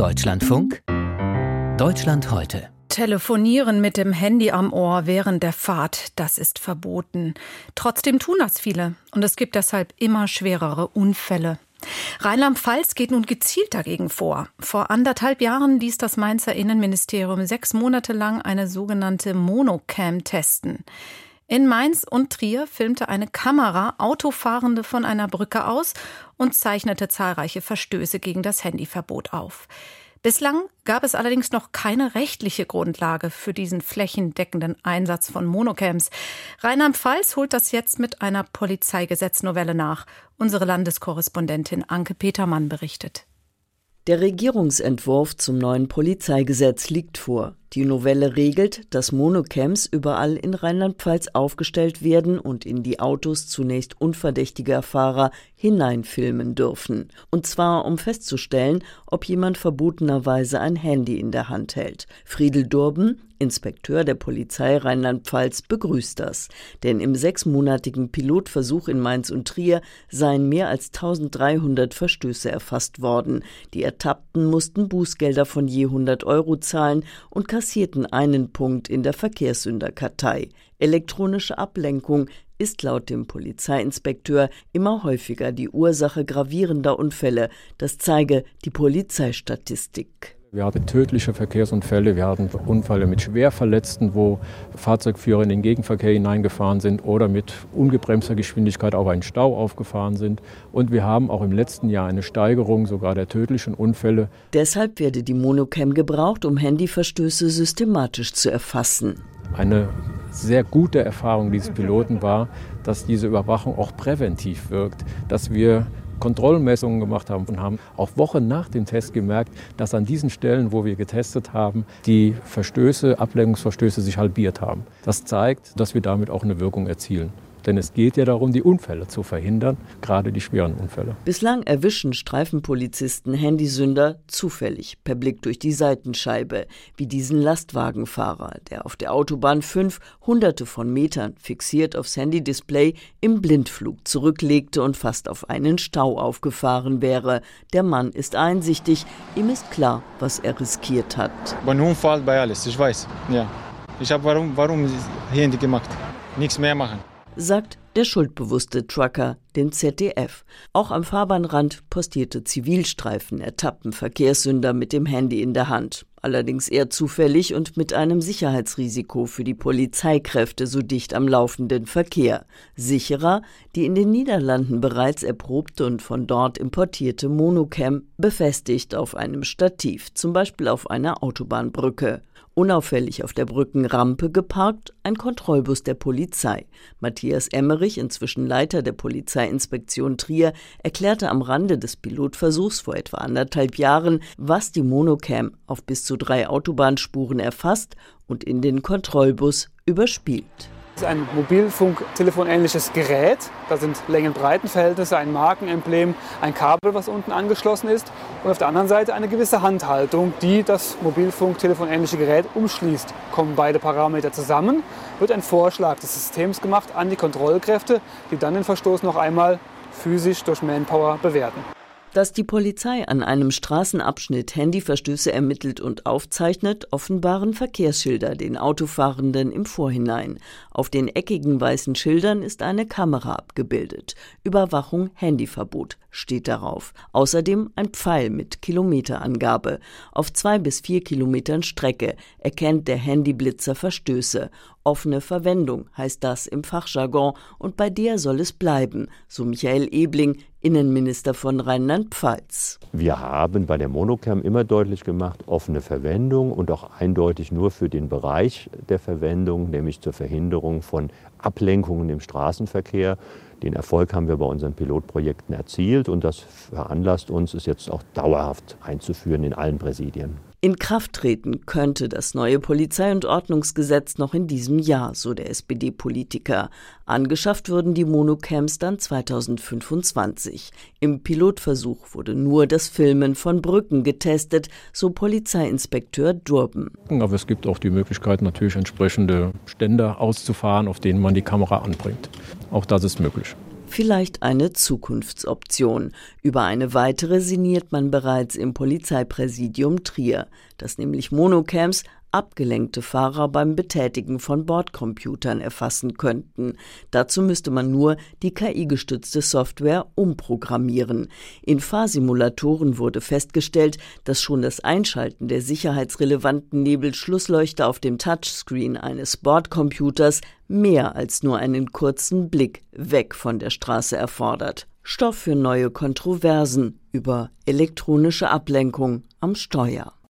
Deutschlandfunk Deutschland heute. Telefonieren mit dem Handy am Ohr während der Fahrt, das ist verboten. Trotzdem tun das viele und es gibt deshalb immer schwerere Unfälle. Rheinland-Pfalz geht nun gezielt dagegen vor. Vor anderthalb Jahren ließ das Mainzer Innenministerium sechs Monate lang eine sogenannte Monocam testen. In Mainz und Trier filmte eine Kamera Autofahrende von einer Brücke aus und zeichnete zahlreiche Verstöße gegen das Handyverbot auf. Bislang gab es allerdings noch keine rechtliche Grundlage für diesen flächendeckenden Einsatz von Monocams. Rheinland-Pfalz holt das jetzt mit einer Polizeigesetznovelle nach. Unsere Landeskorrespondentin Anke Petermann berichtet. Der Regierungsentwurf zum neuen Polizeigesetz liegt vor. Die Novelle regelt, dass Monocams überall in Rheinland-Pfalz aufgestellt werden und in die Autos zunächst unverdächtiger Fahrer hineinfilmen dürfen. Und zwar, um festzustellen, ob jemand verbotenerweise ein Handy in der Hand hält. Friedel Durben, Inspekteur der Polizei Rheinland-Pfalz, begrüßt das. Denn im sechsmonatigen Pilotversuch in Mainz und Trier seien mehr als 1300 Verstöße erfasst worden. Die Ertappten mussten Bußgelder von je 100 Euro zahlen und kassierten einen Punkt in der Verkehrssünderkartei. Elektronische Ablenkung ist laut dem Polizeiinspekteur immer häufiger die Ursache gravierender Unfälle. Das zeige die Polizeistatistik. Wir hatten tödliche Verkehrsunfälle, wir hatten Unfälle mit Schwerverletzten, wo Fahrzeugführer in den Gegenverkehr hineingefahren sind oder mit ungebremster Geschwindigkeit auf einen Stau aufgefahren sind. Und wir haben auch im letzten Jahr eine Steigerung sogar der tödlichen Unfälle. Deshalb werde die Monocam gebraucht, um Handyverstöße systematisch zu erfassen. Eine sehr gute Erfahrung dieses Piloten war, dass diese Überwachung auch präventiv wirkt, dass wir Kontrollmessungen gemacht haben und haben auch Wochen nach dem Test gemerkt, dass an diesen Stellen, wo wir getestet haben, die Verstöße, Ablenkungsverstöße sich halbiert haben. Das zeigt, dass wir damit auch eine Wirkung erzielen. Denn es geht ja darum, die Unfälle zu verhindern, gerade die schweren Unfälle. Bislang erwischen Streifenpolizisten Handysünder zufällig per Blick durch die Seitenscheibe, wie diesen Lastwagenfahrer, der auf der Autobahn fünf hunderte von Metern fixiert aufs Handydisplay im Blindflug zurücklegte und fast auf einen Stau aufgefahren wäre. Der Mann ist einsichtig, ihm ist klar, was er riskiert hat. Beim Unfall bei alles, ich weiß. Ja. Ich habe warum, warum Handy gemacht? Nichts mehr machen sagt der schuldbewusste Trucker dem ZDF. Auch am Fahrbahnrand postierte Zivilstreifen ertappten Verkehrssünder mit dem Handy in der Hand. Allerdings eher zufällig und mit einem Sicherheitsrisiko für die Polizeikräfte so dicht am laufenden Verkehr. Sicherer die in den Niederlanden bereits erprobte und von dort importierte Monocam, befestigt auf einem Stativ, zum Beispiel auf einer Autobahnbrücke. Unauffällig auf der Brückenrampe geparkt ein Kontrollbus der Polizei. Matthias Emmerich, inzwischen Leiter der Polizeiinspektion Trier, erklärte am Rande des Pilotversuchs vor etwa anderthalb Jahren, was die Monocam auf bis zu drei Autobahnspuren erfasst und in den Kontrollbus überspielt ein Mobilfunktelefonähnliches Gerät. Da sind Längen-Breiten-Verhältnisse, ein Markenemblem, ein Kabel, was unten angeschlossen ist und auf der anderen Seite eine gewisse Handhaltung, die das Mobilfunktelefonähnliche Gerät umschließt. Kommen beide Parameter zusammen, wird ein Vorschlag des Systems gemacht an die Kontrollkräfte, die dann den Verstoß noch einmal physisch durch Manpower bewerten. Dass die Polizei an einem Straßenabschnitt Handyverstöße ermittelt und aufzeichnet, offenbaren Verkehrsschilder den Autofahrenden im Vorhinein. Auf den eckigen weißen Schildern ist eine Kamera abgebildet. Überwachung Handyverbot steht darauf. Außerdem ein Pfeil mit Kilometerangabe. Auf zwei bis vier Kilometern Strecke erkennt der Handyblitzer Verstöße. Offene Verwendung heißt das im Fachjargon und bei der soll es bleiben, so Michael Ebling, Innenminister von Rheinland-Pfalz. Wir haben bei der Monocam immer deutlich gemacht, offene Verwendung und auch eindeutig nur für den Bereich der Verwendung, nämlich zur Verhinderung von Ablenkungen im Straßenverkehr. Den Erfolg haben wir bei unseren Pilotprojekten erzielt und das veranlasst uns, es jetzt auch dauerhaft einzuführen in allen Präsidien. In Kraft treten könnte das neue Polizei- und Ordnungsgesetz noch in diesem Jahr, so der SPD-Politiker. Angeschafft würden die Monocams dann 2025. Im Pilotversuch wurde nur das Filmen von Brücken getestet, so Polizeiinspekteur Durben. Aber es gibt auch die Möglichkeit, natürlich entsprechende Ständer auszufahren, auf denen man die Kamera anbringt. Auch das ist möglich. Vielleicht eine Zukunftsoption. Über eine weitere sinniert man bereits im Polizeipräsidium Trier, dass nämlich Monocams abgelenkte Fahrer beim Betätigen von Bordcomputern erfassen könnten. Dazu müsste man nur die KI-gestützte Software umprogrammieren. In Fahrsimulatoren wurde festgestellt, dass schon das Einschalten der sicherheitsrelevanten Nebelschlussleuchte auf dem Touchscreen eines Bordcomputers mehr als nur einen kurzen Blick weg von der Straße erfordert. Stoff für neue Kontroversen über elektronische Ablenkung am Steuer.